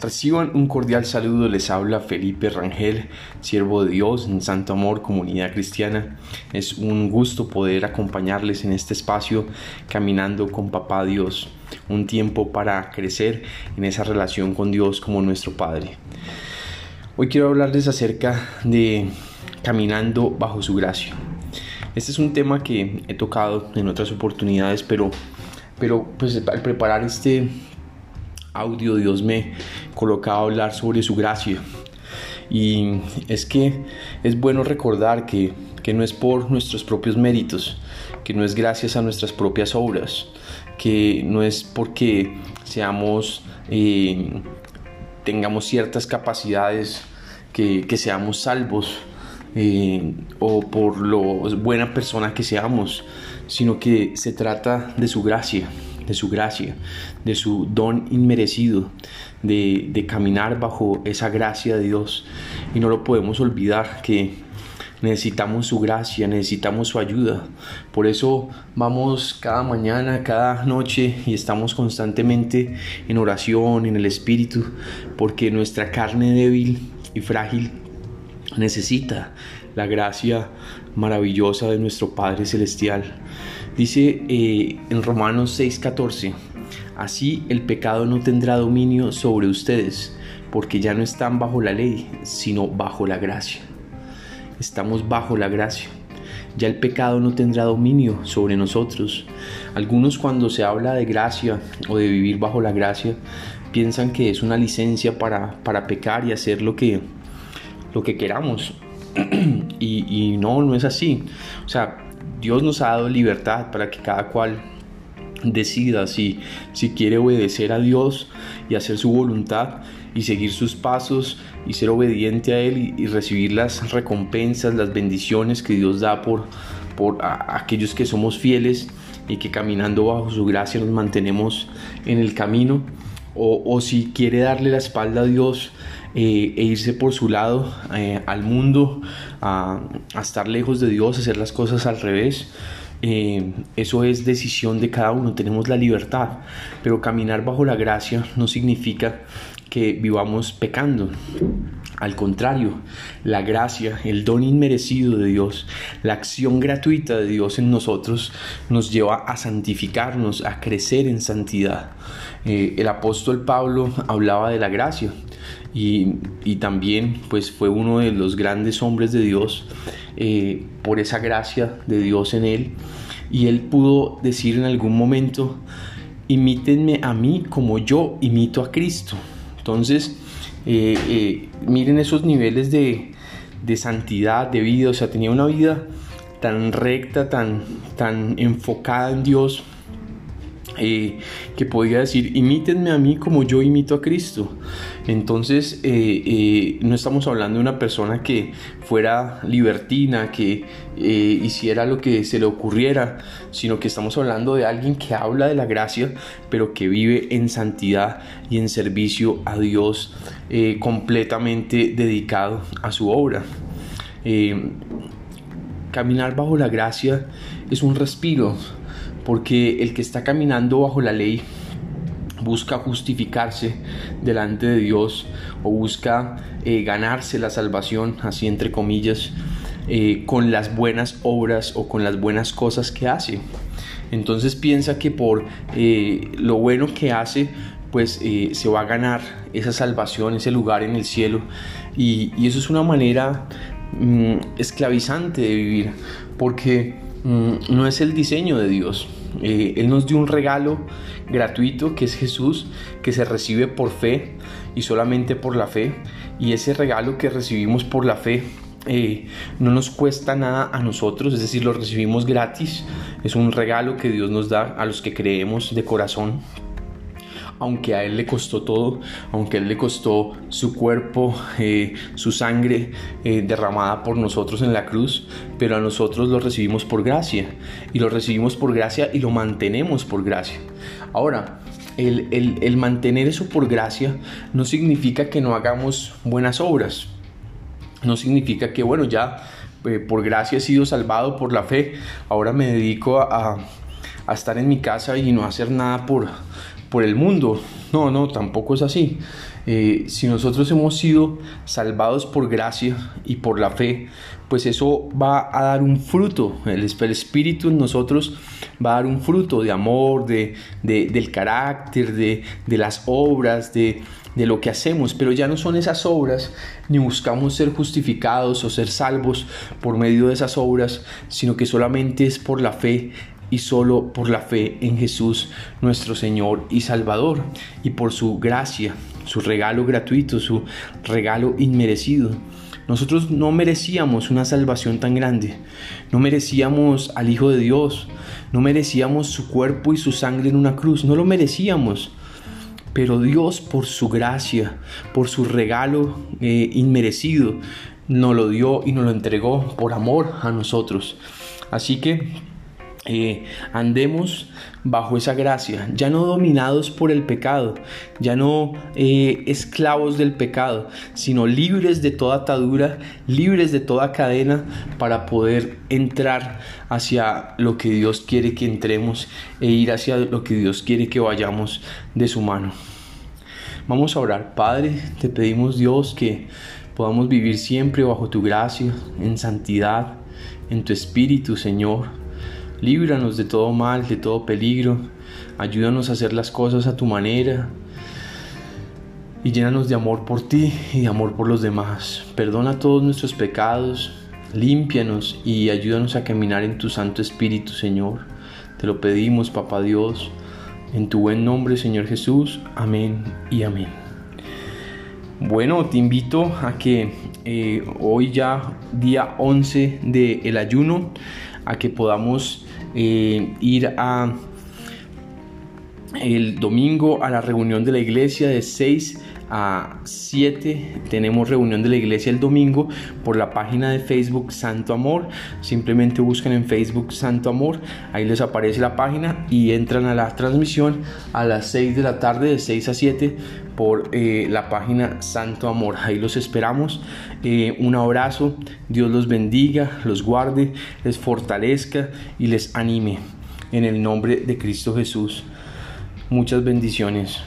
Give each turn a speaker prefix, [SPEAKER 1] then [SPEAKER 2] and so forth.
[SPEAKER 1] Reciban un cordial saludo, les habla Felipe Rangel, siervo de Dios en Santo Amor, comunidad cristiana. Es un gusto poder acompañarles en este espacio caminando con Papá Dios, un tiempo para crecer en esa relación con Dios como nuestro Padre. Hoy quiero hablarles acerca de caminando bajo su gracia. Este es un tema que he tocado en otras oportunidades, pero, pero pues al preparar este audio Dios me colocaba a hablar sobre su gracia. Y es que es bueno recordar que, no es por nuestros propios méritos, que no es gracias a nuestras propias obras, que no es porque seamos, eh, tengamos ciertas capacidades, que, seamos salvos, eh, o por lo buena persona que seamos, sino que se trata de su gracia de su gracia, de su don inmerecido, de, caminar bajo esa gracia de Dios. Y no lo podemos olvidar que necesitamos su gracia, necesitamos su ayuda. Por eso vamos cada mañana, cada noche y estamos constantemente en oración, en el Espíritu, porque nuestra carne débil y frágil necesita la gracia maravillosa de nuestro Padre Celestial. Dice eh, en Romanos 6:14, así el pecado no tendrá dominio sobre ustedes, porque ya no están bajo la ley, sino bajo la gracia. Estamos bajo la gracia. Ya el pecado no tendrá dominio sobre nosotros. Algunos cuando se habla de gracia o de vivir bajo la gracia, piensan que es una licencia para, para pecar y hacer lo que, lo que queramos. y, y no, no es así. O sea, Dios nos ha dado libertad para que cada cual decida si, si quiere obedecer a Dios y hacer su voluntad y seguir sus pasos y ser obediente a Él y, recibir las recompensas, las bendiciones que Dios da por, por aquellos que somos fieles y que caminando bajo su gracia nos mantenemos en el camino. O, o si quiere darle la espalda a Dios eh, e irse por su lado eh, al mundo, a, estar lejos de Dios, hacer las cosas al revés. Eh, eso es decisión de cada uno, tenemos la libertad, pero caminar bajo la gracia no significa que vivamos pecando. Al contrario, la gracia, el don inmerecido de Dios, la acción gratuita de Dios en nosotros nos lleva a santificarnos, a crecer en santidad. el apóstol Pablo hablaba de la gracia y, también pues fue uno de los grandes hombres de Dios eh, por esa gracia de Dios en él y él pudo decir en algún momento imítenme a mí como yo imito a Cristo entonces eh, eh, miren esos niveles de, de, santidad de vida. O sea tenía una vida tan recta tan, tan enfocada en Dios eh, que podía decir, imítenme a mí como yo imito a Cristo. Entonces, eh, eh, no estamos hablando de una persona que fuera libertina, que hiciera lo que se le ocurriera, sino que estamos hablando de alguien que habla de la gracia, pero que vive en santidad y en servicio a Dios, completamente dedicado a su obra. caminar bajo la gracia es un respiro porque el que está caminando bajo la ley busca justificarse delante de Dios o busca eh, ganarse la salvación, así entre comillas, eh, con las buenas obras o con las buenas cosas que hace. Entonces piensa que por eh, lo bueno que hace, pues se va a ganar esa salvación, ese lugar en el cielo. Y, eso es una manera mm, esclavizante de vivir, porque mm, no es el diseño de Dios. Eh, él nos dio un regalo gratuito que es Jesús, que se recibe por fe y solamente por la fe. Y ese regalo que recibimos por la fe eh, no nos cuesta nada a nosotros, es decir, lo recibimos gratis. Es un regalo que Dios nos da a los que creemos de corazón aunque a Él le costó todo, aunque a Él le costó su cuerpo, eh, su sangre eh, derramada por nosotros en la cruz, pero a nosotros lo recibimos por gracia, y lo recibimos por gracia y lo mantenemos por gracia. Ahora, el, mantener eso por gracia no significa que no hagamos buenas obras, no significa que, bueno, ya eh, por gracia he sido salvado por la fe, ahora me dedico a, a estar en mi casa y no hacer nada por por el mundo. No, no, tampoco es así. Eh, si nosotros hemos sido salvados por gracia y por la fe, pues eso va a dar un fruto. El, Espíritu en nosotros va a dar un fruto de amor, de, del carácter, de, de las obras, de, de lo que hacemos, pero ya no son esas obras, ni buscamos ser justificados o ser salvos por medio de esas obras, sino que solamente es por la fe y solo por la fe en Jesús nuestro Señor y Salvador y por su gracia, su regalo gratuito, su regalo inmerecido. Nosotros no merecíamos una salvación tan grande, no merecíamos al Hijo de Dios, no merecíamos su cuerpo y su sangre en una cruz, no lo merecíamos. Pero Dios por su gracia, por su regalo eh, inmerecido, nos lo dio y nos lo entregó por amor a nosotros. Así que eh, andemos bajo esa gracia, ya no dominados por el pecado, ya no eh, esclavos del pecado, sino libres de toda atadura, libres de toda cadena para poder entrar hacia lo que Dios quiere que entremos e ir hacia lo que Dios quiere que vayamos de su mano. Vamos a orar, Padre, te pedimos Dios que podamos vivir siempre bajo tu gracia, en santidad, en tu espíritu, Señor Líbranos de todo mal, de todo peligro. Ayúdanos a hacer las cosas a tu manera. Y llénanos de amor por ti y de amor por los demás. Perdona todos nuestros pecados. Límpianos y ayúdanos a caminar en tu Santo Espíritu, Señor. Te lo pedimos, Papá Dios. En tu buen nombre, Señor Jesús. Amén y amén. Bueno, te invito a que eh, hoy ya, día 11 del ayuno, a que podamos eh, ir a el domingo a la reunión de la iglesia de 6 a 7 tenemos reunión de la iglesia el domingo por la página de Facebook Santo Amor. Simplemente buscan en Facebook Santo Amor, ahí les aparece la página y entran a la transmisión a las 6 de la tarde de 6 a 7 por eh, la página Santo Amor. Ahí los esperamos. Eh, un abrazo, Dios los bendiga, los guarde, les fortalezca y les anime. En el nombre de Cristo Jesús. Muchas bendiciones.